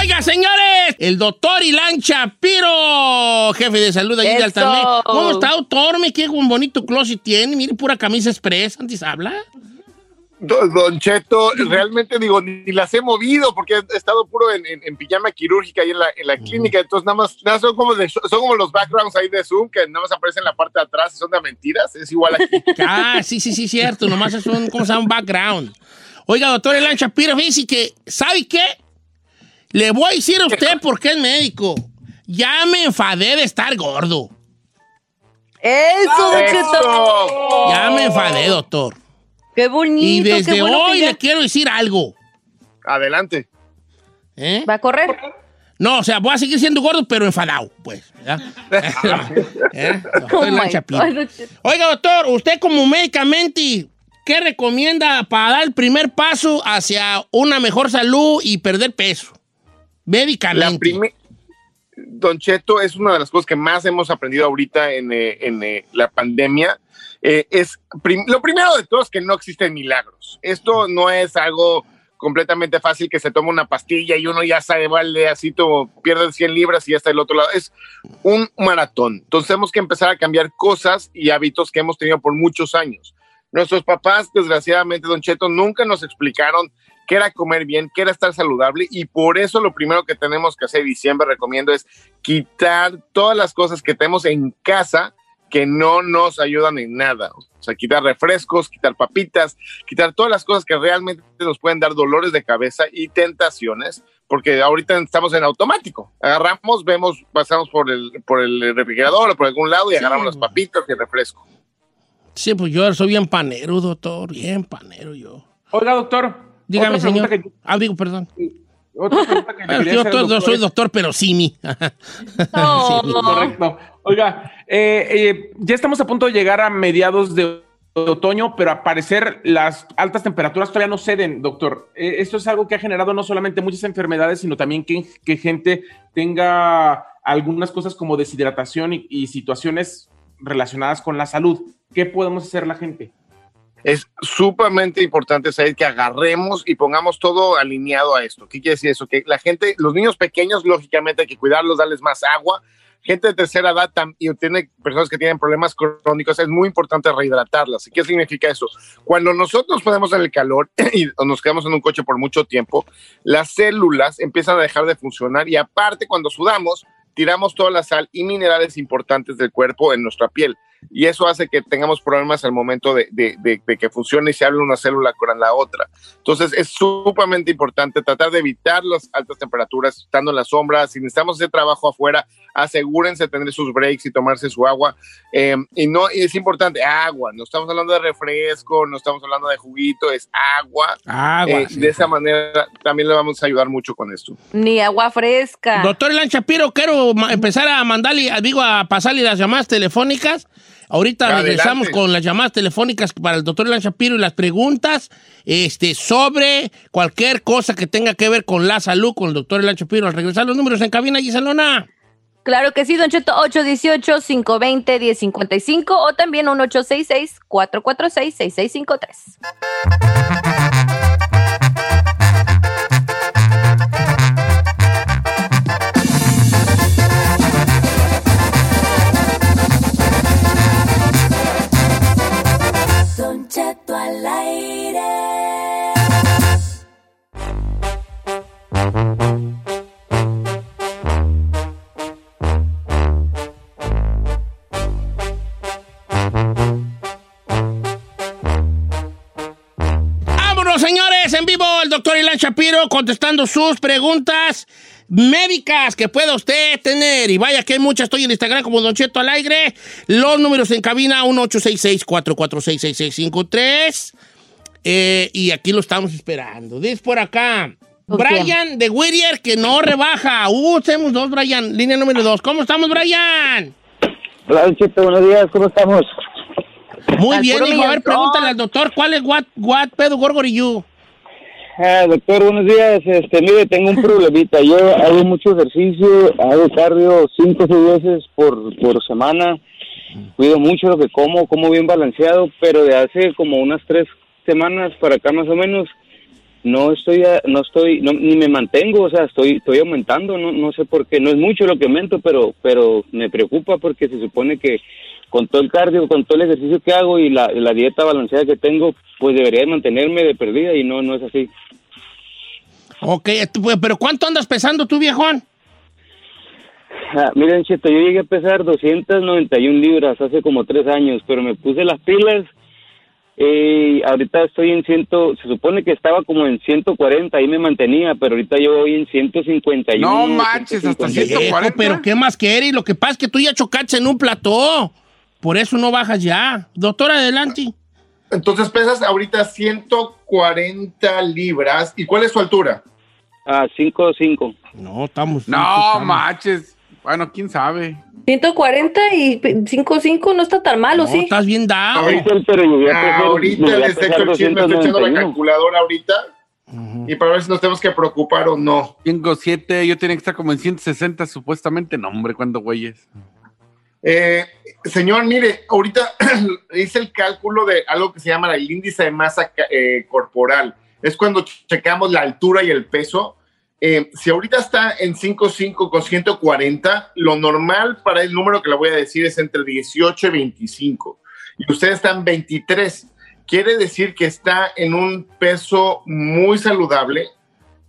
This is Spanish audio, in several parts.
Oiga, señores, el doctor Ilan Chapiro, jefe de salud allí de. Altamé. ¿Cómo está, doctor? Me qué un bonito closet tiene. Mire, pura camisa express. Antes habla. Don, Cheto, realmente digo, ni las he movido porque he estado puro en, en- en pijama quirúrgica ahí en la, en la clínica, entonces nada más, nada, son, como de- son como los backgrounds ahí de Zoom que nada más aparecen en la parte de atrás y son de mentiras, es igual aquí. Ah, sí, sí, sí, cierto. Nomás es un, ¿cómo se llama? Un background. Oiga, doctor Ilan Chapiro, fíjese que, ¿sabe qué? Le voy a decir a usted porque es médico. Ya me enfadé de estar gordo. Eso, Don Cheto. Ya me enfadé, doctor. Qué bonito. Y qué desde que hoy ya le quiero decir algo. Adelante. ¿Eh? va a correr. No, o sea, voy a seguir siendo gordo, pero enfadado, pues. ¿Eh? Oh. God. Oiga, doctor, usted como médicamente, ¿qué recomienda para dar el primer paso hacia una mejor salud y perder peso? La Médicamente. prime- Don Cheto es una de las cosas que más hemos aprendido ahorita en, eh, en, eh, la pandemia. Eh, es lo primero de todo es que no existen milagros. Esto no es algo completamente fácil que se toma una pastilla y uno ya sabe, vale, así todo, pierde 100 libras y ya está del otro lado. Es un maratón. Entonces tenemos que empezar a cambiar cosas y hábitos que hemos tenido por muchos años. Nuestros papás, desgraciadamente, Don Cheto, nunca nos explicaron qué era comer bien, qué era estar saludable y por eso lo primero que tenemos que hacer y siempre recomiendo es quitar todas las cosas que tenemos en casa que no nos ayudan en nada. O sea, quitar refrescos, quitar papitas, quitar todas las cosas que realmente nos pueden dar dolores de cabeza y tentaciones, porque ahorita estamos en automático. Agarramos, vemos, pasamos por el, por el refrigerador o por algún lado y Sí. agarramos las papitas y el refresco. Sí, pues yo soy bien panero, doctor, bien panero yo. Oiga, doctor. Dígame, señor. que- Ah, digo, perdón. otra pregunta que le quería yo doctor soy doctor, pero sí mi. No. Sí, mi. Correcto. Oiga, eh, eh, ya estamos a punto de llegar a mediados de otoño, pero a parecer las altas temperaturas todavía no ceden, doctor. Eh, esto es algo que ha generado no solamente muchas enfermedades, sino también que, que gente tenga algunas cosas como deshidratación y, y situaciones relacionadas con la salud. ¿Qué podemos hacer la gente? es sumamente importante saber que agarremos y pongamos todo alineado a esto. ¿Qué quiere decir eso? Que la gente, los niños pequeños, lógicamente hay que cuidarlos, darles más agua. Gente de tercera edad y tiene personas que tienen problemas crónicos, es muy importante rehidratarlas. ¿Y qué significa eso? Cuando nosotros ponemos en el calor y nos quedamos en un coche por mucho tiempo, las células empiezan a dejar de funcionar y aparte cuando sudamos, tiramos toda la sal y minerales importantes del cuerpo en nuestra piel y eso hace que tengamos problemas al momento de, de- de- de que funcione y se hable una célula con la otra. Entonces es sumamente importante tratar de evitar las altas temperaturas estando en la sombra. Si necesitamos hacer trabajo afuera, asegúrense de tener sus breaks y tomarse su agua. Eh, y no y es importante, agua. No estamos hablando de refresco, no estamos hablando de juguito, es agua. Agua. Eh, sí. de esa manera también le vamos a ayudar mucho con esto. Ni agua fresca. Doctor Elan Shapiro, quiero empezar a mandarle, digo, a pasarle las llamadas telefónicas. Ahorita regresamos con las llamadas telefónicas para el doctor Lan Shapiro y las preguntas este, sobre cualquier cosa que tenga que ver con la salud con el doctor Lan Shapiro. Al regresar los números en cabina, Giselona. Claro que sí, Don Cheto, 818-520-1055 o también 1866 446 6653 en vivo el doctor Ilan Shapiro contestando sus preguntas médicas que pueda usted tener. Y vaya que hay muchas, estoy en Instagram como Don Cheto al aire. Los números en cabina 1866-446-6653. Eh, y aquí lo estamos esperando. Dice por acá. Brian de Whittier que no rebaja. Uh, tenemos dos, Brian. Línea número dos. ¿Cómo estamos, Brian? Hola, Cheto, buenos días. ¿Cómo estamos? Muy bien, hijo. A ver, pregúntale al doctor, ¿cuál es what, what pedo gorgoriyu? Doctor, buenos días. Este, mire, tengo un problemita. Yo hago mucho ejercicio, hago cardio cinco o seis veces por, por semana. Cuido mucho lo que como, como bien balanceado, pero de hace como unas tres semanas para acá más o menos, no estoy, no estoy, no, ni me mantengo, o sea, estoy, estoy aumentando, no, no sé por qué. No es mucho lo que aumento, pero, pero me preocupa porque se supone que con todo el cardio, con todo el ejercicio que hago y la, la dieta balanceada que tengo, pues debería de mantenerme de perdida y no, no es así. Ok, pues, pero ¿cuánto andas pesando tú, viejón? Ah, miren, Cheto, yo llegué a pesar 291 libras hace como tres años, pero me puse las pilas y ahorita estoy en ciento, se supone que estaba como en 140, ahí me mantenía, pero ahorita yo voy en 151. No manches, hasta 152. Viejo, 140. pero ¿qué más quieres? Lo que pasa es que tú ya chocaste en un plató. Por eso no bajas ya. Doctor, adelante. Entonces pesas ahorita 140 libras. ¿Y cuál es su altura? Ah, 5'5". No, estamos. No estamos- manches. Bueno, quién sabe. 140 y 55 no está tan malo, No, ¿sí? estás bien dado. Ahorita, pero llegué a pesar, ahorita les echo el chisme, estoy echando la 291. calculadora ahorita. Y para ver si nos tenemos que preocupar o no. Tengo siete, yo tenía que estar como en 160 supuestamente. No, hombre, ¿cuándo güeyes? Eh, señor, mire, ahorita hice el cálculo de algo que se llama el índice de masa eh, corporal. Es cuando checamos la altura y el peso. Eh, si ahorita está en 5'5 con 140, lo normal para el número que le voy a decir es entre 18 y 25. Y usted está en 23. Quiere decir que está en un peso muy saludable,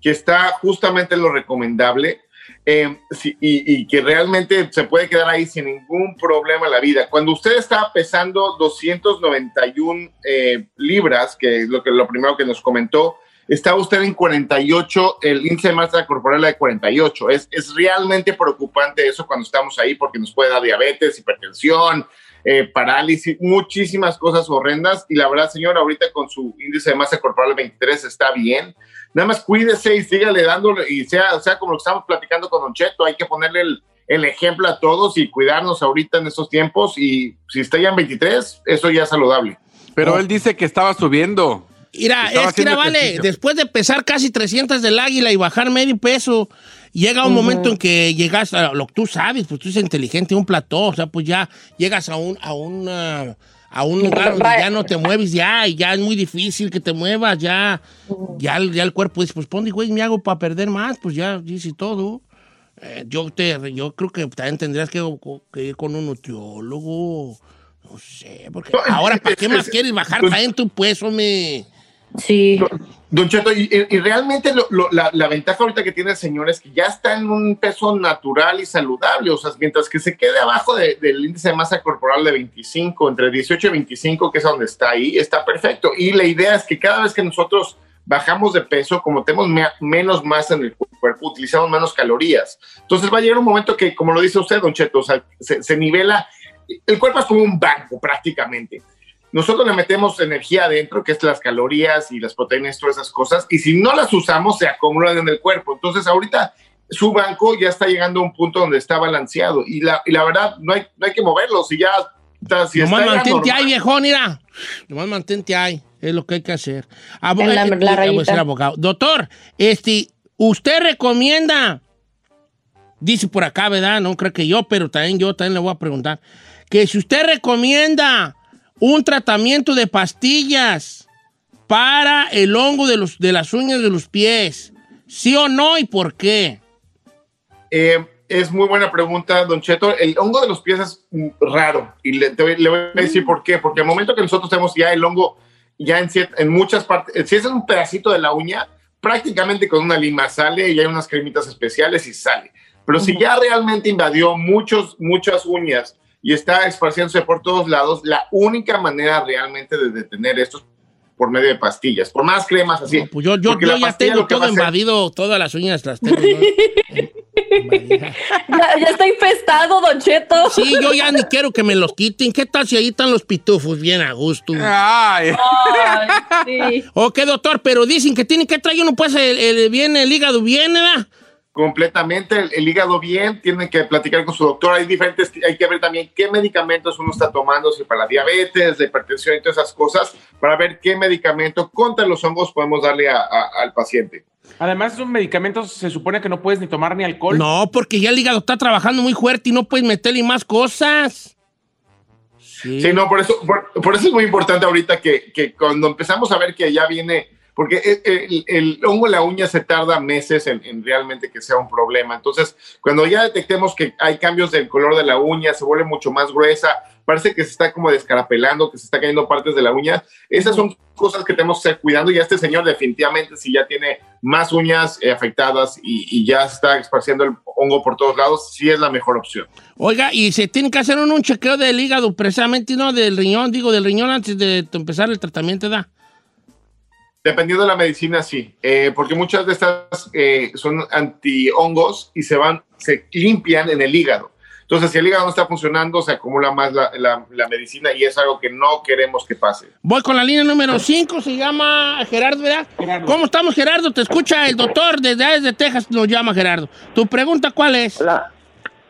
que está justamente en lo recomendable eh, sí, y, y que realmente se puede quedar ahí sin ningún problema en la vida. Cuando usted está pesando 291 eh, libras, que es lo, que, lo primero que nos comentó, está usted en 48, el índice de masa corporal de 48. Es, es realmente preocupante eso cuando estamos ahí porque nos puede dar diabetes, hipertensión, eh, parálisis, muchísimas cosas horrendas. Y la verdad, señor, ahorita con su índice de masa corporal 23 está bien. Nada más cuídese y sígale dándole, y sea, sea como lo que estamos platicando con Don Cheto, hay que ponerle el, el ejemplo a todos y cuidarnos ahorita en estos tiempos. Y si está ya en 23, eso ya es saludable. Pero Oh. él dice que estaba subiendo. Mira, es que, vale, ejercicio. después de pesar casi 300 del águila y bajar medio peso, llega un momento en que llegas a lo que tú sabes, pues tú eres inteligente, un plató, o sea, pues ya llegas a un, a una, a un lugar donde ya no te mueves ya, y ya es muy difícil que te muevas, ya, ya, el- ya el cuerpo dice, pues ponte, güey, me hago para perder más, pues ya dice todo. Eh, yo, te, yo creo que también tendrías que, que ir con un nutriólogo, no sé, porque ahora, ¿para qué más es- quieres bajar pues- también tu peso, me... Sí. Don Cheto, y, realmente la, ventaja ahorita que tiene el señor es que ya está en un peso natural y saludable, o sea, mientras que se quede abajo de- del índice de masa corporal de 25, entre 18 y 25, que es donde está ahí, está perfecto. Y la idea es que cada vez que nosotros bajamos de peso, como tenemos me- menos masa en el cuerpo, utilizamos menos calorías. Entonces va a llegar un momento que, como lo dice usted, Don Cheto, se, se nivela, el cuerpo es como un banco prácticamente nosotros le metemos energía adentro, que es las calorías y las proteínas, todas esas cosas, y si no las usamos, se acumulan en el cuerpo. Entonces, ahorita su banco ya está llegando a un punto donde está balanceado, y la, y la verdad, no hay, no hay que moverlo. Si ya está, si Nomás está mantente ahí, viejón, mira. Nomás mantente ahí. Es lo que hay que hacer. Abo- la- la eh, ser abogado. Doctor, este, usted recomienda, dice por acá, ¿verdad? No creo que yo, pero también yo también le voy a preguntar, que si usted recomienda un tratamiento de pastillas para el hongo de, los, de las uñas de los pies, ¿sí o no y por qué? Eh, es muy buena pregunta, Don Cheto. El hongo de los pies es mm, raro y le, te voy- le voy a decir por qué. Porque al momento que nosotros tenemos ya el hongo, ya en, muchas partes, si es un pedacito de la uña, prácticamente con una lima sale y hay unas cremitas especiales y sale. Pero si ya realmente invadió muchos, muchas uñas y está esparciéndose por todos lados, la única manera realmente de detener esto por medio de pastillas, por más cremas así. Pues yo, yo, Porque yo la ya tengo todo hacer- invadido, todas las uñas las tengo. ¿no? Ya, ya está infestado, Don Cheto. Sí, yo ya ni quiero que me los quiten. ¿Qué tal si ahí están los pitufos bien a gusto? Ay, Ay, sí. Ok, doctor, pero dicen que tiene que traer uno, pues, el, el- bien, el hígado bien, ¿verdad? Completamente el, el hígado bien, tienen que platicar con su doctor. Hay diferentes, hay que ver también qué medicamentos uno está tomando, si para la diabetes, la hipertensión y todas esas cosas, para ver qué medicamento contra los hongos podemos darle a- a- al paciente. Además, esos medicamentos se supone que no puedes ni tomar ni alcohol. No, porque ya el hígado está trabajando muy fuerte y no puedes meterle más cosas. Sí. Sí, no, por eso, por, por eso es muy importante ahorita que, que cuando empezamos a ver que ya viene, porque el, el- el hongo en la uña se tarda meses en, en realmente que sea un problema. Entonces, cuando ya detectemos que hay cambios del color de la uña, se vuelve mucho más gruesa, parece que se está como descarapelando, que se está cayendo partes de la uña, esas son cosas que tenemos que estar cuidando y a este señor definitivamente si ya tiene más uñas eh, afectadas y, y ya está esparciendo el hongo por todos lados, sí es la mejor opción. Oiga, y se tiene que hacer un, un chequeo del hígado, precisamente, no del riñón, digo, del riñón antes de empezar el tratamiento, ¿da? Dependiendo de la medicina, sí, Eh, porque muchas de estas eh, son antihongos y se van, se limpian en el hígado. Entonces, si el hígado no está funcionando, se acumula más la, la- la medicina y es algo que no queremos que pase. Voy con la línea número 5, se llama Gerardo, ¿verdad? Gerardo. ¿Cómo estamos, Gerardo? Te escucha el doctor desde, desde Texas, nos llama Gerardo. ¿Tu pregunta cuál es? Hola.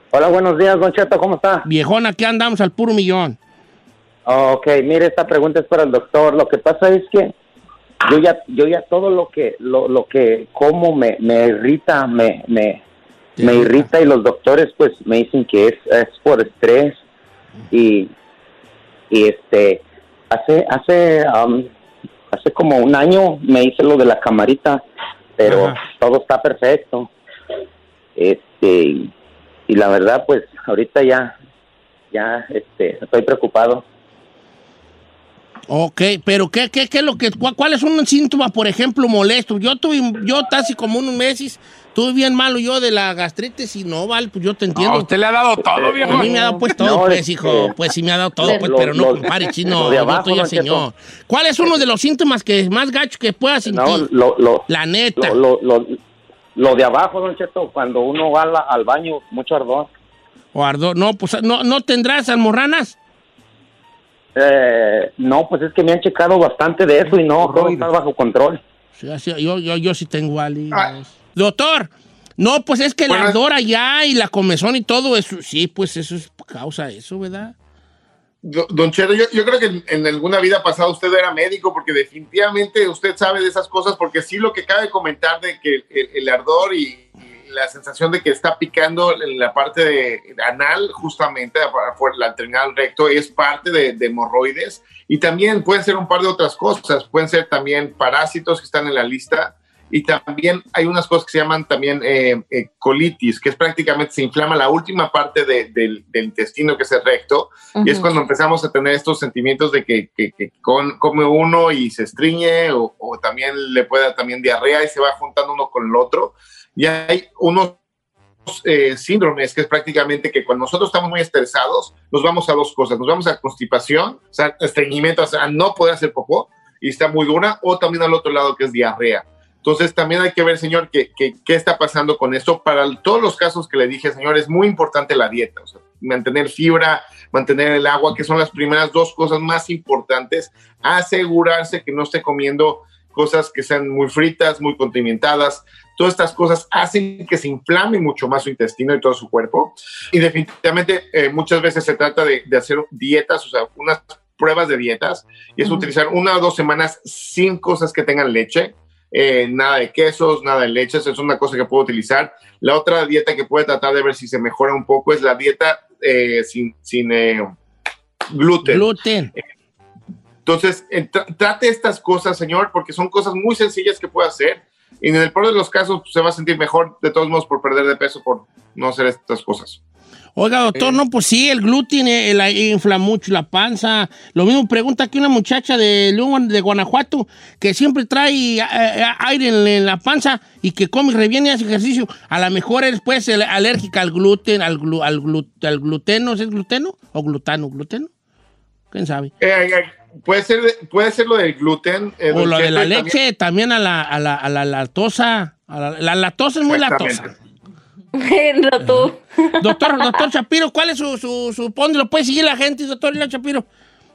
Hola, buenos días, Don Cheto, ¿cómo está? Viejona, aquí andamos al puro millón. Ok, mire, esta pregunta es para el doctor. Lo que pasa es que yo ya, yo ya todo lo que, lo, lo que como me, me irrita, me, me, me irrita. y los doctores pues me dicen que es, es por estrés y, y este, hace, hace, um, hace como un año me hice lo de la camarita, pero todo está perfecto. Este, y la verdad pues ahorita ya, ya, este, estoy preocupado. Ok, pero ¿qué, qué, qué es lo que, cuál, cuál es un síntoma, por ejemplo, molesto? Yo tuve, yo casi como unos meses, tuve bien malo yo de la gastritis y no, vale, pues yo te entiendo. a usted le ha dado todo, viejo. A mí me ha dado pues todo, No, pues, es hijo. que- Pues sí me ha dado todo, pues, Lo- pero no compare, chino. Yo estoy Cheto. señor. ¿Cuál es uno de los síntomas que más gacho que puedas sentir? No, lo, lo, La neta. lo, lo, lo, lo de abajo, don Cheto, cuando uno va a la- al baño, mucho ardor. O ardor. No, pues no, no tendrás almorranas. Eh, no, pues es que me han checado bastante de eso y no, todo está bajo control. Sí, yo, yo, yo sí tengo ali. Ah. Doctor, no, pues es que el Bueno, ardor allá y la comezón y todo eso, sí, pues eso es causa eso, ¿verdad? Do- Don Cheto, yo, yo creo que en, en alguna vida pasada usted era médico porque definitivamente usted sabe de esas cosas porque sí lo que cabe comentar de que el, el ardor y, y la sensación de que está picando en la parte de anal justamente la terminal recto es parte de, de hemorroides. Y también pueden ser un par de otras cosas, pueden ser también parásitos que están en la lista. Y también hay unas cosas que se llaman también eh, eh, colitis, que es prácticamente se inflama la última parte de- del, del intestino que es el recto. Y es cuando empezamos a tener estos sentimientos de que, que- que con- come uno y se estriñe o, o también le puede dar también diarrea y se va juntando uno con el otro. Y hay unos eh, síndromes que es prácticamente que cuando nosotros estamos muy estresados, nos vamos a dos cosas. Nos vamos a constipación, o sea, estreñimiento, o sea, no poder hacer popó y está muy dura, o también al otro lado que es diarrea. Entonces también hay que ver, señor, qué que, qué está pasando con esto. Para todos los casos que le dije, señor, es muy importante la dieta, o sea, mantener fibra, mantener el agua, que son las primeras dos cosas más importantes. Asegurarse que no esté comiendo cosas que sean muy fritas, muy condimentadas. Todas estas cosas hacen que se inflame mucho más su intestino y todo su cuerpo. Y definitivamente eh, muchas veces se trata de, de hacer dietas, o sea, unas pruebas de dietas, y es Ujú. utilizar una o dos semanas sin cosas que tengan leche, eh, nada de quesos, nada de leches, es una cosa que puedo utilizar. La otra dieta que puede tratar de ver si se mejora un poco es la dieta eh, sin, sin eh, gluten. Gluten. Entonces, eh, tra- trate estas cosas, señor, porque son cosas muy sencillas que puede hacer. Y en el peor de los casos pues, se va a sentir mejor, de todos modos, por perder de peso, por no hacer estas cosas. Oiga, doctor, no, pues sí, el gluten eh, la- infla mucho la panza. Lo mismo pregunta aquí una muchacha de León, de Guanajuato, que siempre trae eh, eh, aire en, en la panza y que come re bien y hace ejercicio. A lo mejor es pues el- alérgica al gluten, al, glu- al, glu- al gluteno, ¿es gluteno? ¿O glutano? ¿Gluteno? ¿Quién sabe? Puede ser, puede ser lo del gluten. eh, O lo de la también- leche, también a la, a la, a la lactosa. A la, la lactosa es muy lactosa. Tú. Doctor, doctor Shapiro, ¿cuál es su, su, su ¿Dónde lo puede seguir la gente, doctor Shapiro?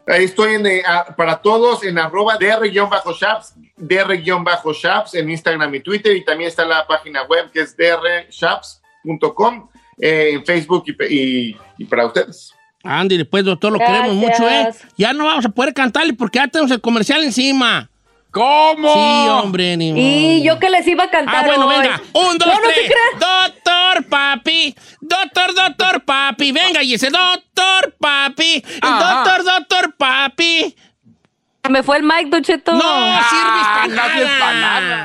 Ahí estoy en, eh, para todos en arroba dr-shaps, dr-shaps en Instagram y Twitter y también está la página web que es drshaps.com eh, en Facebook y, pe- y- y para ustedes. Andy, pues, doctor, lo Gracias. queremos mucho, ¿eh? Ya no vamos a poder cantarle porque ya tenemos el comercial encima. ¿Cómo? Sí, hombre, ni Y modo. yo que les iba a cantar Ah, bueno, hoy. venga. Un, dos, No, no te tres. creas. doctor papi. Doctor, doctor papi. Venga, y ese doctor papi. Ajá. Doctor, doctor papi. Me fue el mic, Don Cheto. No sirves para no sirves pa' nada.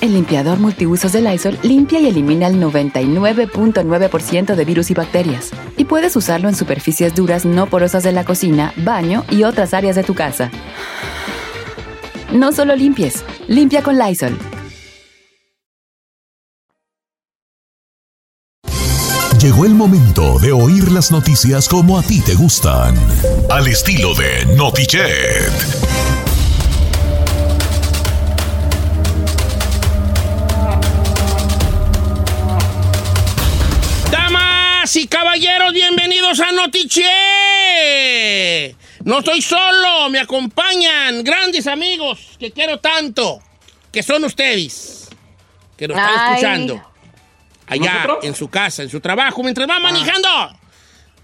El limpiador multiusos de Lysol limpia y elimina el 99.9% de virus y bacterias. Y puedes usarlo en superficies duras no porosas de la cocina, baño y otras áreas de tu casa. No solo limpies, limpia con Lysol. Llegó el momento de oír las noticias como a ti te gustan. Al estilo de Notichet. Bienvenidos a Notiche. No estoy solo, me acompañan grandes amigos que quiero tanto, que son ustedes, que nos están Ay. escuchando allá ¿Nosotros? en su casa, en su trabajo, mientras va manejando.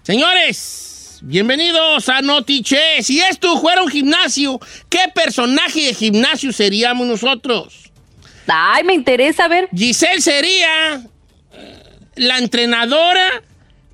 Señores, bienvenidos a Notiche. Si esto fuera un gimnasio, ¿qué personaje de gimnasio seríamos nosotros? Ay, me interesa a ver. Giselle sería la entrenadora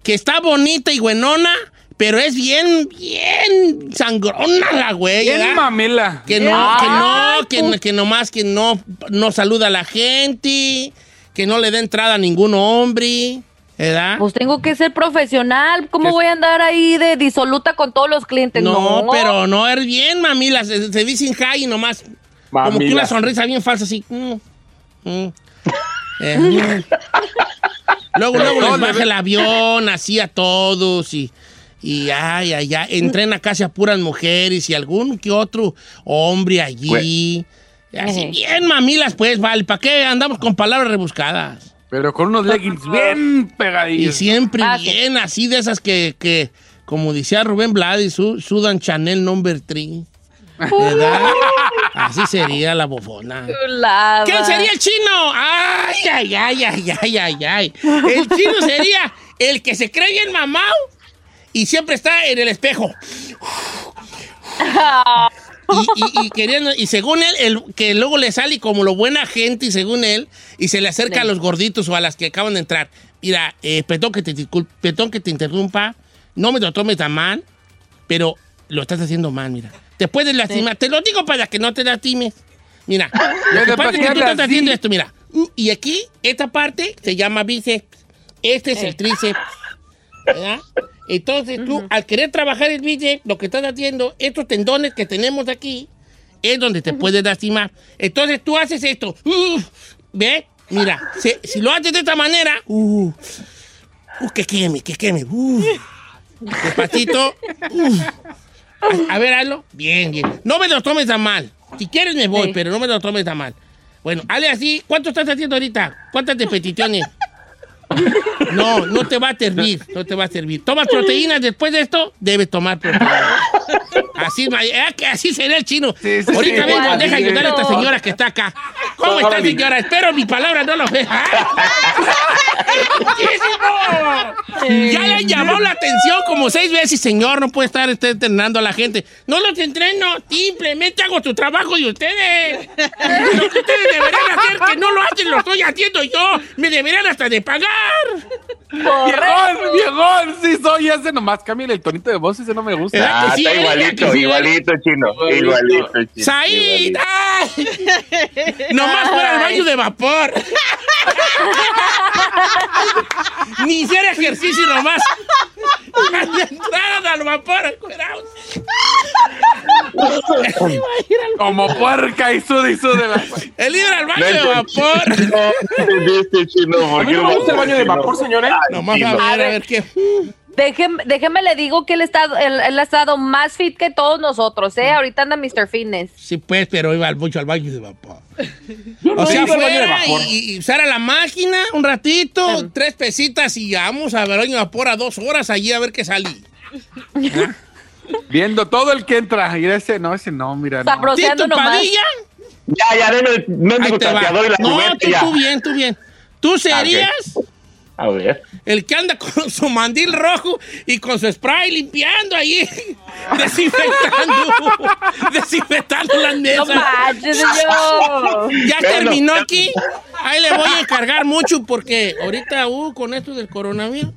que está bonita y buenona, pero es bien, bien sangrona la güey. Bien ¿verdad? mamela. Que no, que no, que, que nomás que no, no saluda a la gente, que no le da entrada a ningún hombre, ¿verdad? Pues tengo que ser profesional. ¿Cómo voy a andar ahí de disoluta con todos los clientes? no, pero no es bien, mamila, se, se dicen high y nomás, como que Mamila. una sonrisa bien falsa así. mm, mm. Eh, mm. Luego, luego les baja el avión así a todos y, y ay, ay, ay, entrena casi a puras mujeres y algún que otro hombre allí. Así Ejé. bien mamilas, pues, vale, ¿para qué andamos con palabras rebuscadas? Pero con unos leggings bien Y pegadillos. siempre Ah, sí. bien, así de esas que, que como decía Rubén Blades, su, sudan Chanel number 3. ¿Verdad? Así sería la bofona. ¿Quién sería el chino? Ay, ay, ay, ay, ay, ay, ay. El chino sería el que se cree bien mamado y siempre está en el espejo. Y, y- y queriendo, y según él, el, que luego le sale como lo buena gente, y según él, y se le acerca a los gorditos o a las que acaban de entrar. Mira, eh, perdón, que te, perdón que te interrumpa, no me lo tomes tan mal, pero lo estás haciendo mal, mira. Te puedes lastimar, te lo digo para que no te lastimes. Mira, lo que pasa ¿para es que tú estás haciendo esto, mira. Y aquí, esta parte se llama bíceps. Este es el tríceps. ¿verdad? Entonces tú, al querer trabajar el bíceps, lo que estás haciendo, estos tendones que tenemos aquí, es donde te puedes lastimar. Entonces tú haces esto. Uh, ¿Ve? Mira, se- si lo haces de esta manera, uh, uh, que queme, que queme. Uh, despacito. uh. A, a ver, hazlo. Bien, bien. No me lo tomes tan mal. Si quieres me voy, Sí. pero no me lo tomes tan mal. Bueno, hazle así. ¿Cuánto estás haciendo ahorita? ¿Cuántas repeticiones? No, no te va a servir, no te va a servir. ¿Tomas proteínas después de esto? Debes tomar proteínas. Así, así sería el chino. Sí, sí, Ahorita sí. vengo, deja ayudar a esta señora que está acá. ¿Cómo está, señora? Espero mi palabra no lo vea. Ya le llamó la atención como seis veces, señor, no puede estar usted entrenando a la gente. No los entreno, simplemente hago tu trabajo de ustedes. Lo que ustedes deberían hacer, que no lo hacen, lo estoy haciendo yo. Me deberían hasta de pagar. Viejón, viejón, sí soy ese nomás. Cámbiale el tonito de voz, ese no me gusta. ¿Verdad que Ah, sí, está eh? Igualito, ¿Que sí, igualito, chino. Igualito. Igualito, chino. ¡Said! Nomás fuera al baño de vapor. Ni hiciera ejercicio nomás. Entraron al vapor. Como puerca y suda y suda. la- El ir al baño No de vapor. No entendiste, chino. ¿por A mí qué no no gusta el baño de vapor, señores. Nomás a chino. ver, a ver qué. Déjeme, déjeme le digo que él, está, él, él ha estado más fit que todos nosotros, ¿eh? Ahorita anda Mr. Fitness. Sí, pues, pero iba al- mucho al baño de vapor. Yo no O sea, ido al baño de fuera vapor. y, y usar a la máquina un ratito, tres pesitas y vamos a ver baño de vapor a dos horas allí a ver qué salí. Viendo todo el que entra. Y ese no, ese no, mira. No. Sabroseando Tito nomás. Padilla, Ya, ya, el mendigo va. y la No, tú, ya. tú bien, tú bien. Tú serías A ver. el que anda con su mandil rojo y con su spray limpiando ahí, desinfectando, desinfectando las No mesas. manches. Ya terminó aquí. Ahí le voy a encargar mucho porque ahorita, uh, con esto del coronavirus,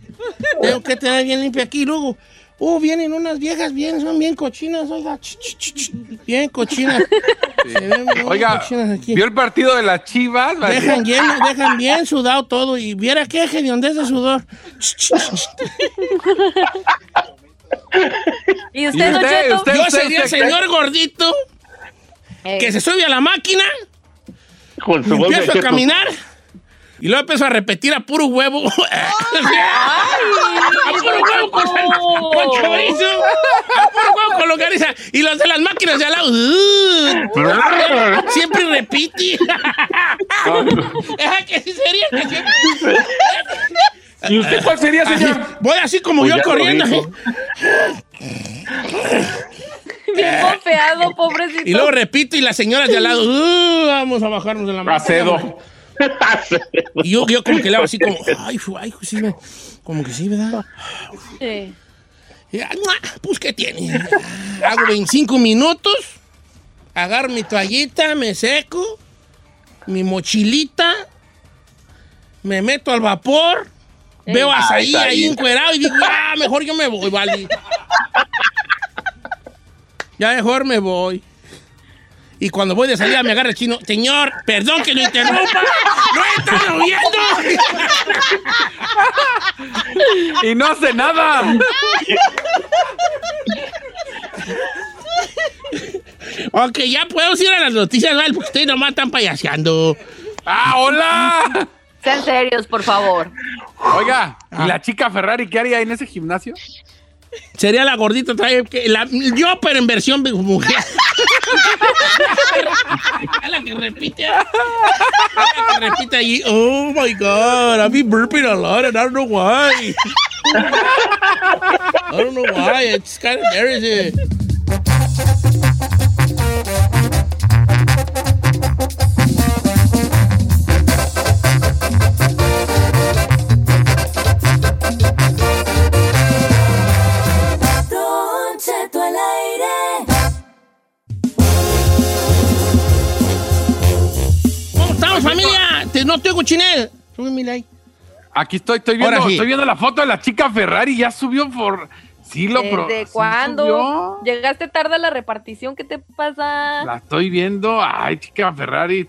tengo que tener bien limpio aquí. Luego, uh, vienen unas viejas bien, son bien cochinas, oiga. ch, ch, ch, ch, bien cochinas. Ven bien Oiga, cochinas aquí. vio el partido de las chivas. Dejan lleno, dejan bien sudado todo. Y viera qué hediondez de sudor. Ch, ch, ch, ch. ¿Y ¿Y usted, Don usted, usted? Yo sería el señor gordito que se sube a la máquina Con su empiezo a caminar y luego empiezo a repetir a puro huevo. a puro huevo con, con chorizo. A puro huevo con longaniza. Y los de las máquinas de al lado. uh, siempre repite. Ajá, que sí sería. que siempre- ¿Y usted cuál sería, Así, señor? voy así como Pues yo corriendo. Bien bofeado, pobrecito. Y luego repito y las señoras de al lado. "Uh, vamos a bajarnos de la máquina. Acedo. Y yo, yo como que le hago así como. Ay, fu- ay, sí, me- como que sí, ¿verdad? Sí. Y, ah. Pues, ¿qué tiene? Hago 25 minutos, agarro mi toallita, me seco, mi mochilita, me meto al vapor, veo a Ah, Saí ahí encuerado y digo, ah, mejor yo me voy, vale. Ya mejor me voy. Y cuando voy de salida me agarra el chino, señor, perdón que lo interrumpa, no he estado viendo. Y no hace nada. ok, ya puedo ir a las noticias, ¿vale? Porque ustedes nomás están payaseando. ¡Ah, hola! Sean serios, por favor. Oiga, Ah. ¿y la chica Ferrari qué haría en ese gimnasio? Sería la gordita, trae la- yo, pero en versión mujer. Es la que repite. Es la que repite allí. Oh my God, I've been burping a lot and I don't know why. I don't know why. It's kind of embarrassing. No te oigo, Chinel. Súbeme ahí. Aquí estoy, estoy viendo, sí. estoy viendo la foto de la chica Ferrari, ya subió por. Sí, lo pro- ¿Desde cuándo? Llegaste tarde a la repartición, ¿qué te pasa? La estoy viendo. Ay, chica Ferrari.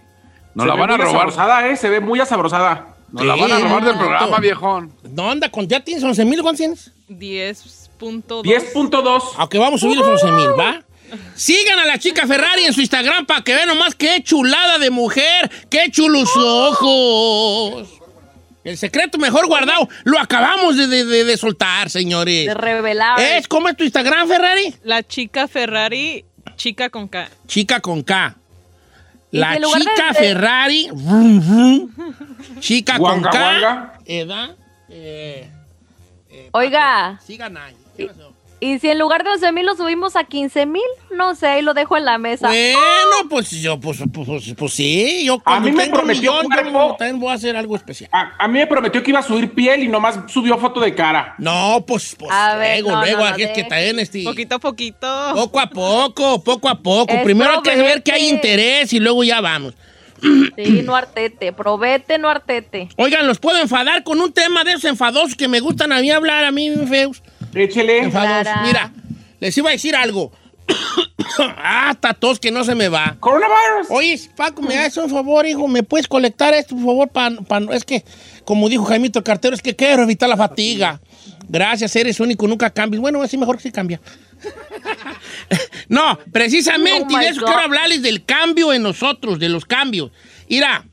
Nos Se la van a robar. ¿eh? Se ve muy asabrosada. Nos la van a robar del no, programa, viejón. No, anda, con, ya tienes 11 mil, ¿cuántos tienes? 10.2. 10.2. Aunque vamos a subir los 11 mil, ¿va? Sigan a la chica Ferrari en su Instagram para que vean nomás qué chulada de mujer, qué chulos ojos. El secreto mejor guardado lo acabamos de, de- de- de soltar, señores. De revelar. ¿Es cómo es tu Instagram, Ferrari? La chica Ferrari, chica con K. Chica con K. La chica de- Ferrari. vrum, vrum, chica con K. Edad. eh, Oiga, sigan ahí. ¿Qué pasó? ¿Y si en lugar de 11 mil lo subimos a 15 mil? No sé, ahí lo dejo en la mesa. Bueno, pues yo, pues, pues, pues, pues sí, yo cuando mí me prometió millón, yo también voy a hacer algo especial. A, a mí me prometió que iba a subir piel y nomás subió foto de cara. No, pues, pues A ver, luego, no, luego, no, no, aquí es que deje. también este, Poquito a poquito. poco a poco, poco a poco. Es Primero hay que ver que hay interés y luego ya vamos. Sí, no artete. Probete, no artete. Oigan, los puedo enfadar con un tema de esos enfadosos que me gustan a mí hablar, a mí feos. Échele. Mira, les iba a decir algo. ah, tos que no se me va. Coronavirus. Oye, Paco, me haces un favor, hijo, ¿me puedes colectar esto, por favor? Pa- pa- es que, como dijo Jaimito el cartero, es que quiero evitar la fatiga. Gracias, eres único, nunca cambies. Bueno, así mejor que sí cambia. no, precisamente, Oh y de my eso God. quiero hablarles del cambio en nosotros, de los cambios. Mira,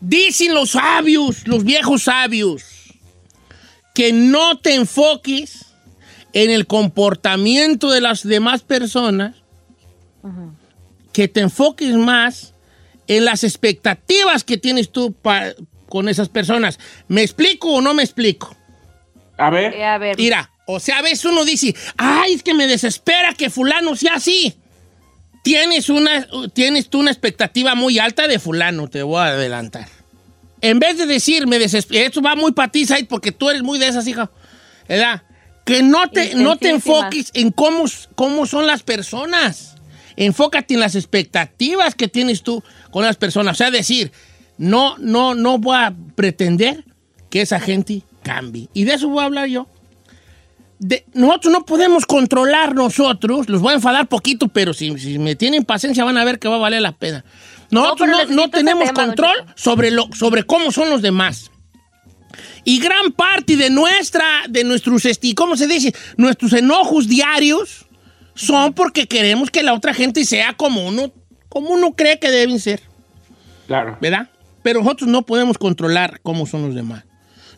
dicen los sabios, los viejos sabios, que no te enfoques en el comportamiento de las demás personas, que te enfoques más en las expectativas que tienes tú pa- con esas personas. ¿Me explico o no me explico? A ver. Eh, a ver. Mira, o sea, a veces uno dice, ay, es que me desespera que fulano sea así. Tienes, una, tienes tú una expectativa muy alta de fulano, te voy a adelantar. En vez de decir, me desespera, esto va muy para ti, Said, porque tú eres muy de esas, hija, ¿verdad? Que no te, no te enfoques en cómo, cómo son las personas. Enfócate en las expectativas que tienes tú con las personas. O sea, decir, no, no, no voy a pretender que esa gente cambie. Y de eso voy a hablar yo. De- nosotros no podemos controlar nosotros, los voy a enfadar poquito, pero si, si me tienen paciencia van a ver que va a valer la pena. Nosotros pero no, necesito no tenemos tema, control sobre, lo, sobre cómo son los demás. Y gran parte de nuestra, de nuestros, esti- ¿cómo se dice? Nuestros enojos diarios son porque queremos que la otra gente sea como uno, como uno cree que deben ser. Claro. ¿verdad? Pero nosotros no podemos controlar cómo son los demás.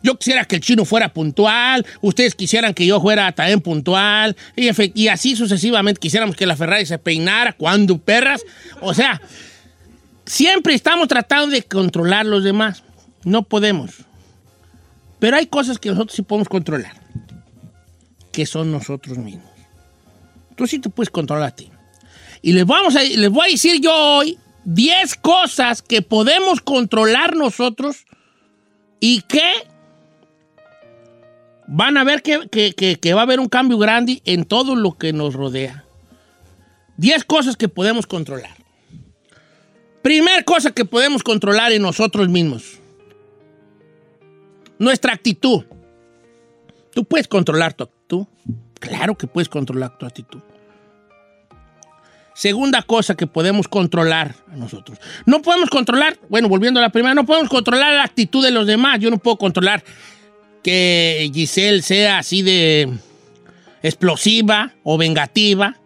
Yo quisiera que el chino fuera puntual, ustedes quisieran que yo fuera también puntual, y, y así sucesivamente quisiéramos que la Ferrari se peinara cuando perras. O sea, siempre estamos tratando de controlar los demás. No podemos. Pero hay cosas que nosotros sí podemos controlar, que son nosotros mismos. Tú sí te puedes controlar a ti. Y les, vamos a, les voy a decir yo hoy 10 cosas que podemos controlar nosotros y que van a ver que, que- que- que va a haber un cambio grande en todo lo que nos rodea. 10 cosas que podemos controlar. Primer cosa que podemos controlar en nosotros mismos. Nuestra actitud. Tú puedes controlar tu actitud. Claro que puedes controlar tu actitud. Segunda cosa que podemos controlar a nosotros. No podemos controlar, bueno, volviendo a la primera, no podemos controlar la actitud de los demás. Yo no puedo controlar que Giselle sea así de explosiva o vengativa,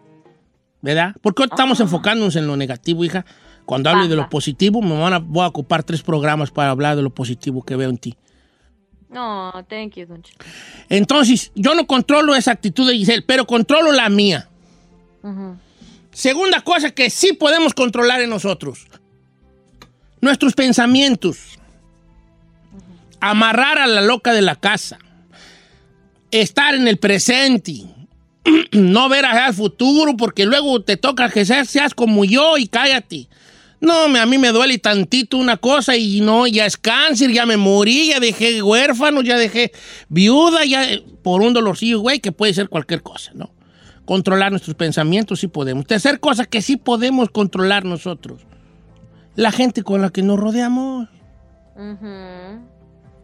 ¿verdad? Porque estamos enfocándonos en lo negativo, hija. Cuando hable de lo positivo, me van a, voy a ocupar tres programas para hablar de lo positivo que veo en ti. No, thank you, Don Cheto. Entonces, yo no controlo esa actitud de Giselle, pero controlo la mía. Ujú. Segunda cosa que sí podemos controlar en nosotros. Nuestros pensamientos. Amarrar a la loca de la casa. Estar en el presente. no ver hacia el futuro porque luego te toca que seas, seas como yo y cállate. No, a mí me duele tantito una cosa y no, ya es cáncer, ya me morí, ya dejé huérfano, ya dejé viuda, ya por un dolorcillo, güey, que puede ser cualquier cosa, ¿no? Controlar nuestros pensamientos sí podemos. Tercer cosa que sí podemos controlar nosotros. La gente con la que nos rodeamos.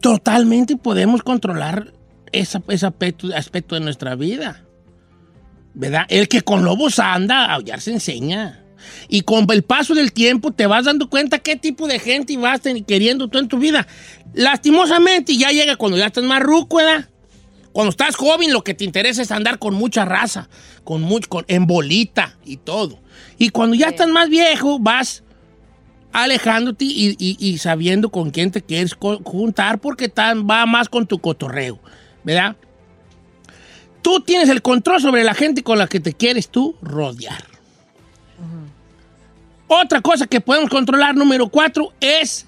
Totalmente podemos controlar ese aspecto, aspecto de nuestra vida. ¿Verdad? El que con lobos anda, a aullar se enseña. Y con el paso del tiempo te vas dando cuenta qué tipo de gente vas queriendo tú en tu vida. Lastimosamente ya llega cuando ya estás más ruco, ¿verdad? Cuando estás joven lo que te interesa es andar con mucha raza, con mucho, con, en bolita y todo. Y cuando ya estás más viejo vas alejándote y, y- y sabiendo con quién te quieres juntar porque tan, va más con tu cotorreo, ¿verdad? Tú tienes el control sobre la gente con la que te quieres tú rodear. Otra cosa que podemos controlar, número cuatro, es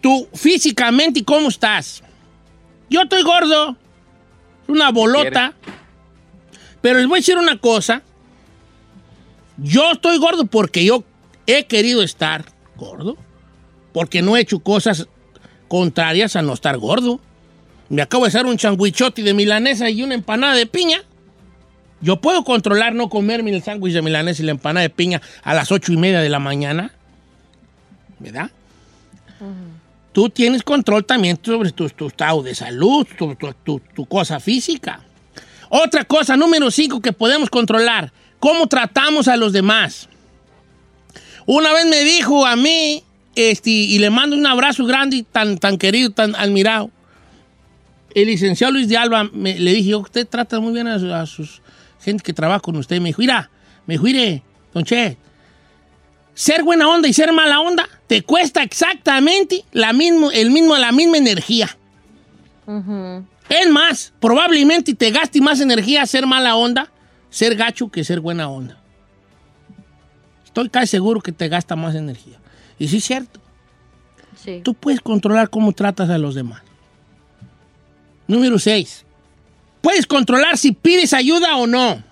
tú físicamente y cómo estás. Yo estoy gordo, una bolota, pero les voy a decir una cosa. Yo estoy gordo porque yo he querido estar gordo, porque no he hecho cosas contrarias a no estar gordo. Me acabo de hacer un changuichote de milanesa y una empanada de piña. Yo puedo controlar no comerme el sándwich de milanesa y la empanada de piña a las ocho y media de la mañana. ¿Verdad? Tú tienes control también sobre tu, tu estado de salud, tu, tu- cosa física. Otra cosa, número cinco, que podemos controlar, cómo tratamos a los demás. Una vez me dijo a mí, este, y le mando un abrazo grande, y tan, tan querido, tan admirado, el licenciado Luis de Alba, me- le dije, usted trata muy bien a sus gente que trabaja con usted. Me dijo, mira, me dijo, mire, don Che, ser buena onda y ser mala onda te cuesta exactamente la mismo, el mismo, la misma energía. Es más, probablemente te gaste más energía ser mala onda, ser gacho, que ser buena onda. Estoy casi seguro que te gasta más energía. Y sí es cierto. Sí. Tú puedes controlar cómo tratas a los demás. Número 6. Puedes controlar si pides ayuda o no.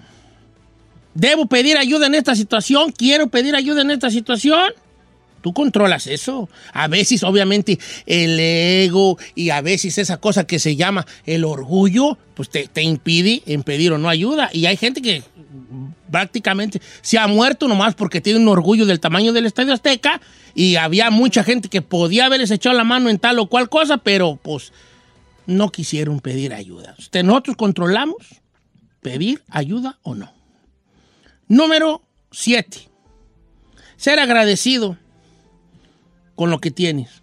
¿Debo pedir ayuda en esta situación? ¿Quiero pedir ayuda en esta situación? Tú controlas eso. A veces, obviamente, el ego y a veces esa cosa que se llama el orgullo, pues te, te impide en pedir o no ayuda. Y hay gente que prácticamente se ha muerto nomás porque tiene un orgullo del tamaño del Estadio Azteca y había mucha gente que podía haberles echado la mano en tal o cual cosa, pero pues no quisieron pedir ayuda. Usted, nosotros controlamos pedir ayuda o no. Número 7. Ser agradecido con lo que tienes.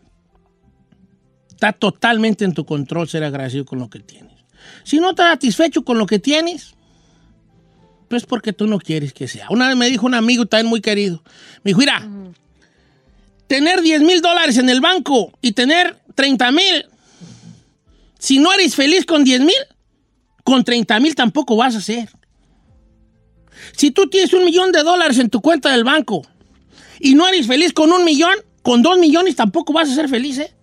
Está totalmente en tu control ser agradecido con lo que tienes. Si no estás satisfecho con lo que tienes, pues porque tú no quieres que sea. Una vez me dijo un amigo también muy querido, me dijo, mira, tener 10 mil dólares en el banco y tener 30 mil, si no eres feliz con 10 mil, con 30 mil tampoco vas a ser. Si tú tienes un millón de dólares en tu cuenta del banco y no eres feliz con un millón, con dos millones tampoco vas a ser feliz, ¿eh?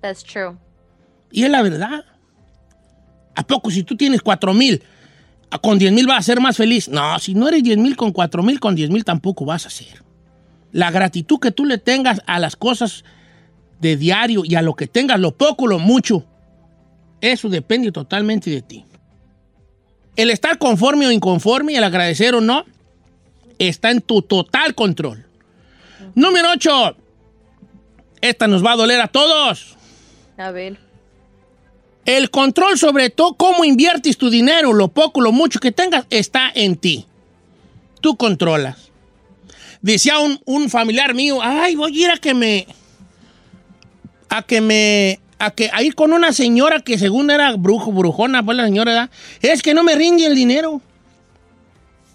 That's true. Y es la verdad. ¿A poco si tú tienes cuatro mil, con 10 mil vas a ser más feliz? No, si no eres 10 mil con cuatro mil, con 10 mil tampoco vas a ser. La gratitud que tú le tengas a las cosas de diario y a lo que tengas, lo poco, lo mucho, eso depende totalmente de ti. El estar conforme o inconforme, el agradecer o no, está en tu total control. Número 8. Esta nos va a doler a todos. A ver. El control sobre todo cómo inviertes tu dinero, lo poco, lo mucho que tengas, está en ti. Tú controlas. Decía un, un familiar mío, ay, voy a ir a que me... A que me... A, que, a ir con una señora que según era brujo, brujona, pues la señora, ¿verdad? es que no me rinde el dinero.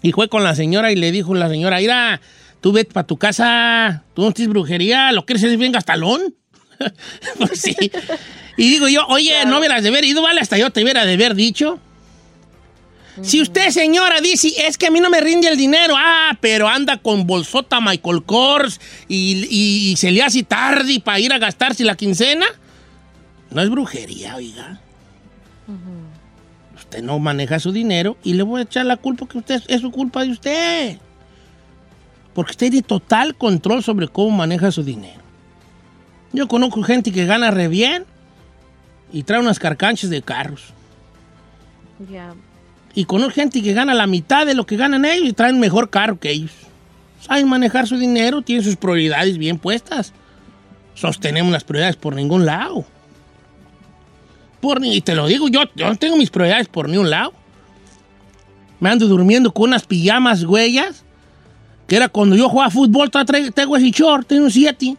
Y fue con la señora y le dijo la señora, mira, tú vete para tu casa, tú no tienes brujería, lo quieres es bien gastalón. pues sí. Y digo yo, oye, no hubieras de haber ido, vale, hasta yo te hubiera de haber dicho. Si usted, señora, dice, es que a mí no me rinde el dinero, ah, pero anda con bolsota Michael Kors y, y- y se le hace tarde para ir a gastarse la quincena, no es brujería, oiga. Usted no maneja su dinero y le voy a echar la culpa que usted es su culpa de usted. Porque usted tiene total control sobre cómo maneja su dinero. Yo conozco gente que gana re bien y trae unas carcanchas de carros. Ya. Y conozco gente que gana la mitad de lo que ganan ellos y traen mejor carro que ellos. Saben manejar su dinero, tienen sus prioridades bien puestas. Sostenemos las prioridades por ningún lado. Por ni- y te lo digo, yo, yo no tengo mis prioridades por ningún lado. Me ando durmiendo con unas pijamas huellas, que era cuando yo jugaba fútbol, traigo- ese short, tengo un 7.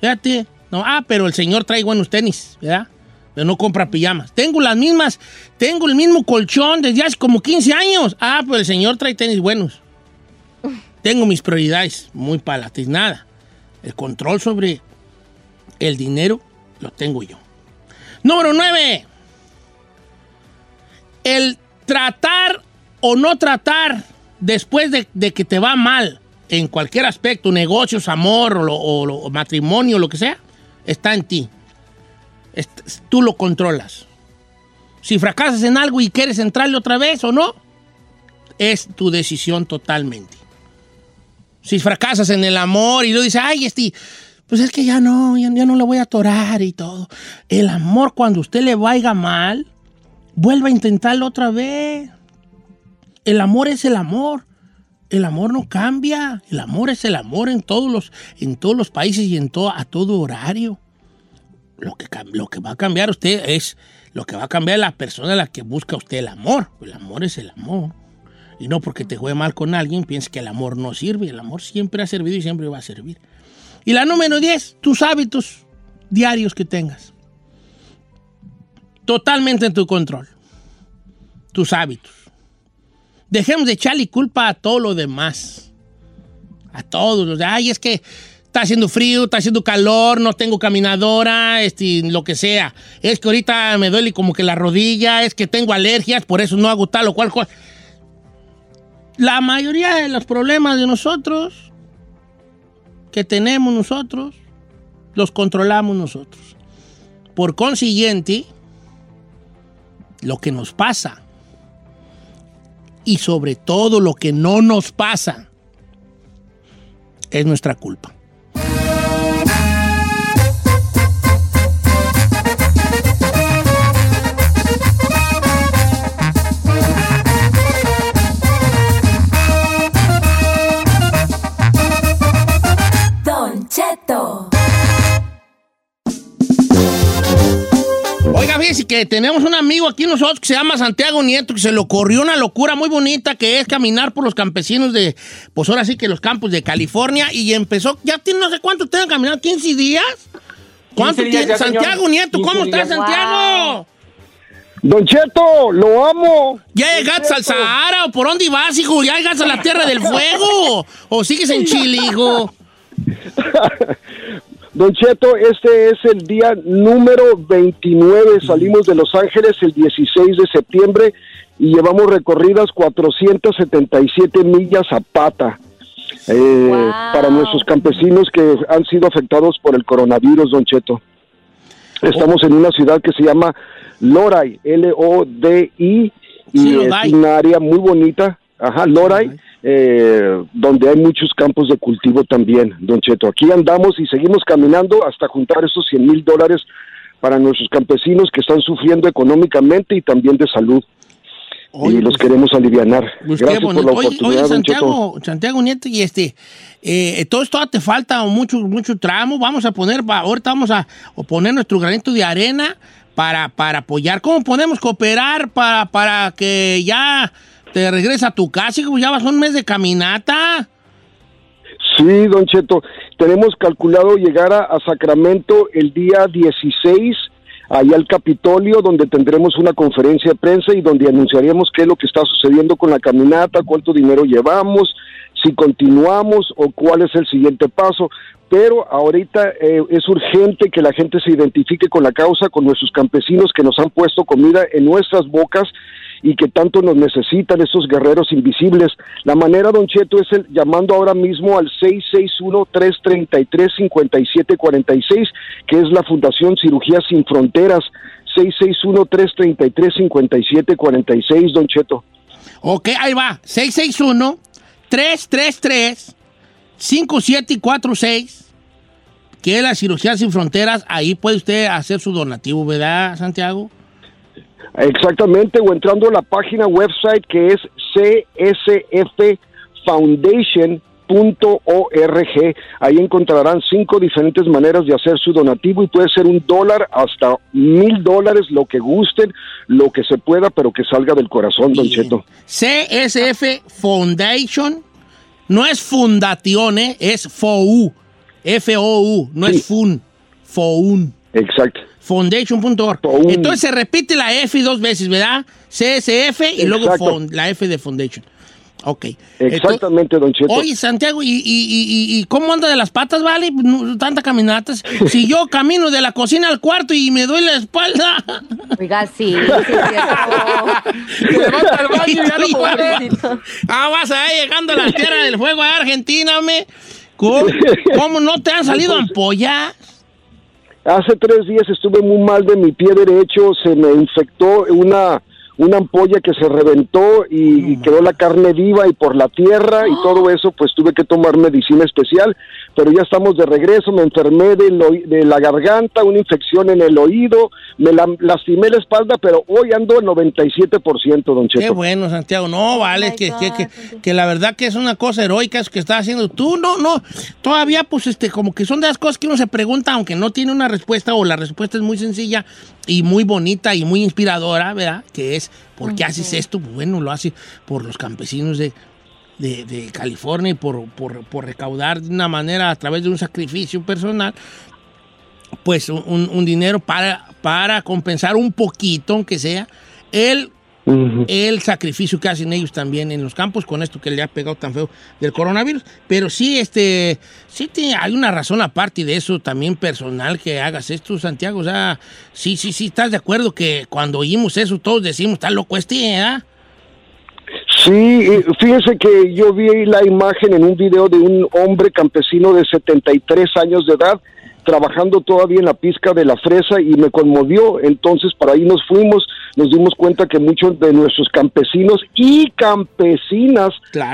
Fíjate. No, ah, pero el señor trae buenos tenis, ¿verdad? Pero no compra pijamas. Tengo las mismas, tengo el mismo colchón desde hace como 15 años. Ah, pero el señor trae tenis buenos. Tengo mis prioridades muy nada. El control sobre el dinero lo tengo yo. Número 9. El tratar o no tratar después de, que te va mal en cualquier aspecto, negocios, amor o, lo- o lo- o matrimonio, lo que sea, está en ti. Tú lo controlas. Si fracasas en algo y quieres entrarle otra vez o no, es tu decisión totalmente. Si fracasas en el amor y luego dices, ay, este, pues es que ya no, ya, ya no le voy a atorar y todo. El amor, cuando usted le vaya mal, vuelva a intentarlo otra vez. El amor es el amor. El amor no cambia. El amor es el amor en todos los, en todos los países y en todo, a todo horario. Lo que, lo que va a cambiar usted es lo que va a cambiar la persona a la que busca usted el amor. El amor es el amor. Y no porque te juegue mal con alguien, pienses que el amor no sirve. El amor siempre ha servido y siempre va a servir. Y la número 10, tus hábitos diarios que tengas. Totalmente en tu control. Tus hábitos. Dejemos de echarle culpa a todo lo demás. A todos los ay, es que está haciendo frío, está haciendo calor, no tengo caminadora, este, lo que sea. Es que ahorita me duele como que la rodilla, es que tengo alergias, por eso no hago tal o cual cosa. La mayoría de los problemas de nosotros, que tenemos nosotros, los controlamos nosotros. Por consiguiente, lo que nos pasa y sobre todo lo que no nos pasa es nuestra culpa. Fíjese que tenemos un amigo aquí nosotros que se llama Santiago Nieto, que se le ocurrió una locura muy bonita que es caminar por los campesinos de, pues ahora sí que los campos de California y empezó, ya tiene no sé cuánto tenga caminado, 15 días. ¿Cuánto 15 días tiene? ya, señor. Santiago Nieto, 15 ¿cómo estás, días. Santiago? Don Cheto, lo amo. ¿Ya llegaste al Sahara o por dónde vas, hijo? ¿Ya llegaste a la Tierra del Fuego? ¿O sigues en Chile, hijo? Don Cheto, este es el día número 29. Salimos de Los Ángeles el 16 de septiembre y llevamos recorridas 477 millas a pata. eh, Para nuestros campesinos que han sido afectados por el coronavirus, Don Cheto. Estamos en una ciudad que se llama Loray, L-O-D-I, y Sí, es una área muy bonita, ajá, Loray, eh, donde hay muchos campos de cultivo también, Don Cheto. Aquí andamos y seguimos caminando hasta juntar esos 100 mil dólares para nuestros campesinos que están sufriendo económicamente y también de salud. y los queremos alivianar. Pues Gracias por la Oye, oportunidad, oye, Cheto. Santiago, Santiago Nieto, y este, eh, todo esto te falta mucho, mucho tramo. Vamos a poner, ahorita vamos a poner nuestro granito de arena para, para apoyar. ¿Cómo podemos cooperar para, para que ya te regreses a tu casa? hijo? Ya vas un mes de caminata. Sí, don Cheto, tenemos calculado llegar a, a Sacramento el día 16, allá al Capitolio, donde tendremos una conferencia de prensa y donde anunciaremos qué es lo que está sucediendo con la caminata, cuánto dinero llevamos, si continuamos o cuál es el siguiente paso. Pero ahorita eh, es urgente que la gente se identifique con la causa, con nuestros campesinos que nos han puesto comida en nuestras bocas y que tanto nos necesitan estos guerreros invisibles. La manera, Don Cheto, es el, llamando ahora mismo al 661-333-5746, que es la Fundación Cirugía Sin Fronteras. 661-333-5746, Don Cheto. Ok, ahí va. 661-333-5746, que es la Cirugía Sin Fronteras. Ahí puede usted hacer su donativo, ¿verdad, Santiago? Exactamente, o entrando a la página website que es csffoundation.org. Ahí encontrarán cinco diferentes maneras de hacer su donativo y puede ser un dólar hasta mil dólares, lo que gusten, lo que se pueda, pero que salga del corazón, Don Cheto. CSF Foundation. No es fundación, ¿eh? es FOU. F-O-U, no es FUN. FOUN. Exacto. Foundation.org. Entonces se repite la F dos veces, ¿verdad? CSF y luego Exacto. la F de Foundation. Ok. Exactamente, Don Cheto. Oye, Santiago, ¿y, y, y, y cómo anda de las patas, vale? No, tanta caminata. Si yo camino de la cocina al cuarto y me doy la espalda. Oiga, sí, al baño y ya no. Ah, vas a ir llegando a la tierra del fuego a Argentina, me. ¿Cómo, cómo no te han salido ampollas? Hace tres días estuve muy mal de mi pie derecho, se me infectó una, una ampolla que se reventó y, y quedó la carne viva y por la tierra y todo eso, pues tuve que tomar medicina especial, pero ya estamos de regreso, me enfermé de la garganta, una infección en el oído, me la- lastimé la espalda, pero hoy ando al 97%, don Cheto. Qué bueno, Santiago. No, vale, que, que, que, que la verdad que es una cosa heroica eso que estás haciendo tú. No, no, todavía pues este, como que son de las cosas que uno se pregunta, aunque no tiene una respuesta o la respuesta es muy sencilla y muy bonita y muy inspiradora, ¿verdad? Que es, ¿por qué haces esto? Pues bueno, lo hace por los campesinos de, de, de California y por, por, por recaudar de una manera a través de un sacrificio personal pues un, un dinero para, para compensar un poquito, aunque sea, el, el sacrificio que hacen ellos también en los campos con esto que le ha pegado tan feo del coronavirus. Pero sí, este, sí te- hay una razón aparte de eso también personal que hagas esto, Santiago. O sea, sí, sí, sí, estás de acuerdo que cuando oímos eso todos decimos, está loco este, ¿eh? Sí, fíjese que yo vi la imagen en un video de un hombre campesino de 73 años de edad trabajando todavía en la pizca de la fresa y me conmovió. Entonces, para ahí nos fuimos, nos dimos cuenta que muchos de nuestros campesinos y campesinas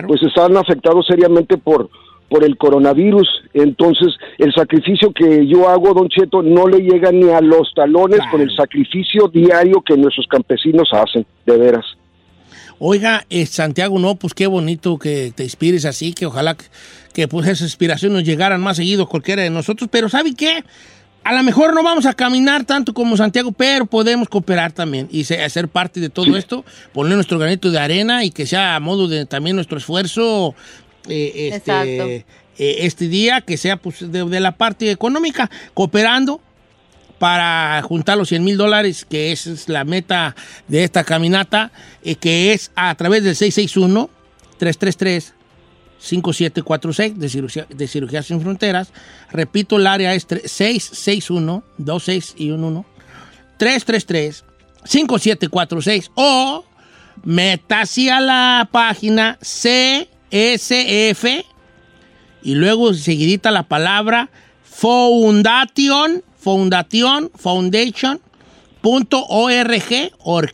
pues están afectados seriamente por por el coronavirus. Entonces, el sacrificio que yo hago, Don Cheto, no le llega ni a los talones con el sacrificio diario que nuestros campesinos hacen, de veras. Oiga, eh, Santiago, no, pues qué bonito que te inspires así, que ojalá que, que, pues esas inspiraciones nos llegaran más seguido a cualquiera de nosotros, pero ¿sabe qué? A lo mejor no vamos a caminar tanto como Santiago, pero podemos cooperar también y se- hacer parte de todo esto, poner nuestro granito de arena y que sea a modo de también nuestro esfuerzo eh, este, eh, este día, que sea pues, de, de la parte económica, cooperando para juntar los 100 mil dólares, que es la meta de esta caminata, eh, que es a través del 661-333-5746 de cirugía, de cirugía Sin Fronteras. Repito, el área es 661-26 y un 1. 333-5746 o métase a la página CSF y luego seguidita la palabra Foundation, Foundation, Foundation.org, org.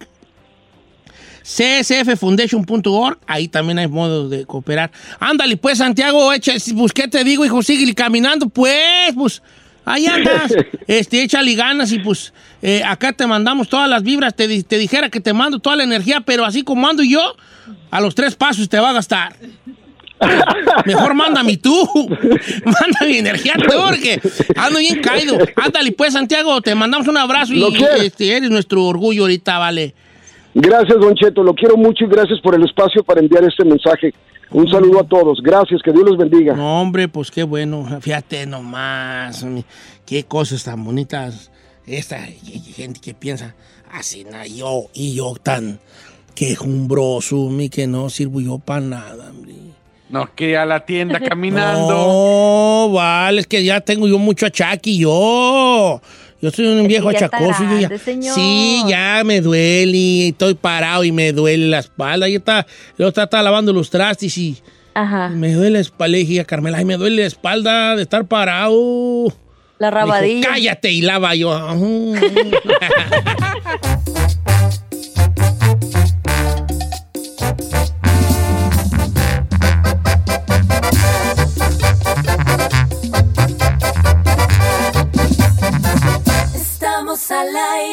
csffoundation.org, ahí también hay modos de cooperar. Ándale, pues, Santiago, echa, pues, ¿qué te digo, hijo? Sigue caminando, pues, pues, ahí andas. este, échale ganas y, pues, eh, acá te mandamos todas las vibras. Te, te dijera que te mando toda la energía, pero así como ando yo, a los tres pasos te va a gastar. Mejor mándame tú. Manda mi energía tú, porque ando bien caído. Ándale, pues, Santiago, te mandamos un abrazo y este, eres nuestro orgullo ahorita, vale. Gracias, Don Cheto, lo quiero mucho y gracias por el espacio para enviar este mensaje. Un saludo a todos, gracias, que Dios los bendiga. No, hombre, pues qué bueno. Fíjate nomás, qué cosas tan bonitas. Esta gente que piensa así, na, yo y yo tan quejumbroso, mi que no sirvo yo para nada, hombre. No, que a la tienda caminando. No, vale, es que ya tengo yo mucho achaque yo. Yo soy un viejo ya está achacoso. yo ya- señor. sí, ya me duele y estoy parado y me duele la espalda. Yo estaba, yo estaba, estaba lavando los trastes y Ajá. me duele la espalda. Le dije a Carmela, ay, me duele la espalda de estar parado. La dijo, rabadilla. Cállate y lava yo.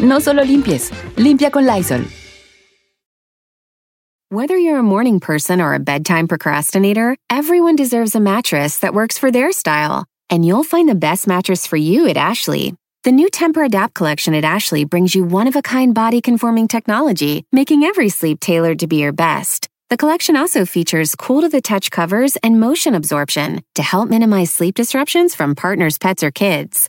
No solo limpies, limpia con Lysol. Whether you're a morning person or a bedtime procrastinator, everyone deserves a mattress that works for their style. And you'll find the best mattress for you at Ashley. The new Temper Adapt collection at Ashley brings you one of a kind body conforming technology, making every sleep tailored to be your best. The collection also features cool to the touch covers and motion absorption to help minimize sleep disruptions from partners, pets, or kids.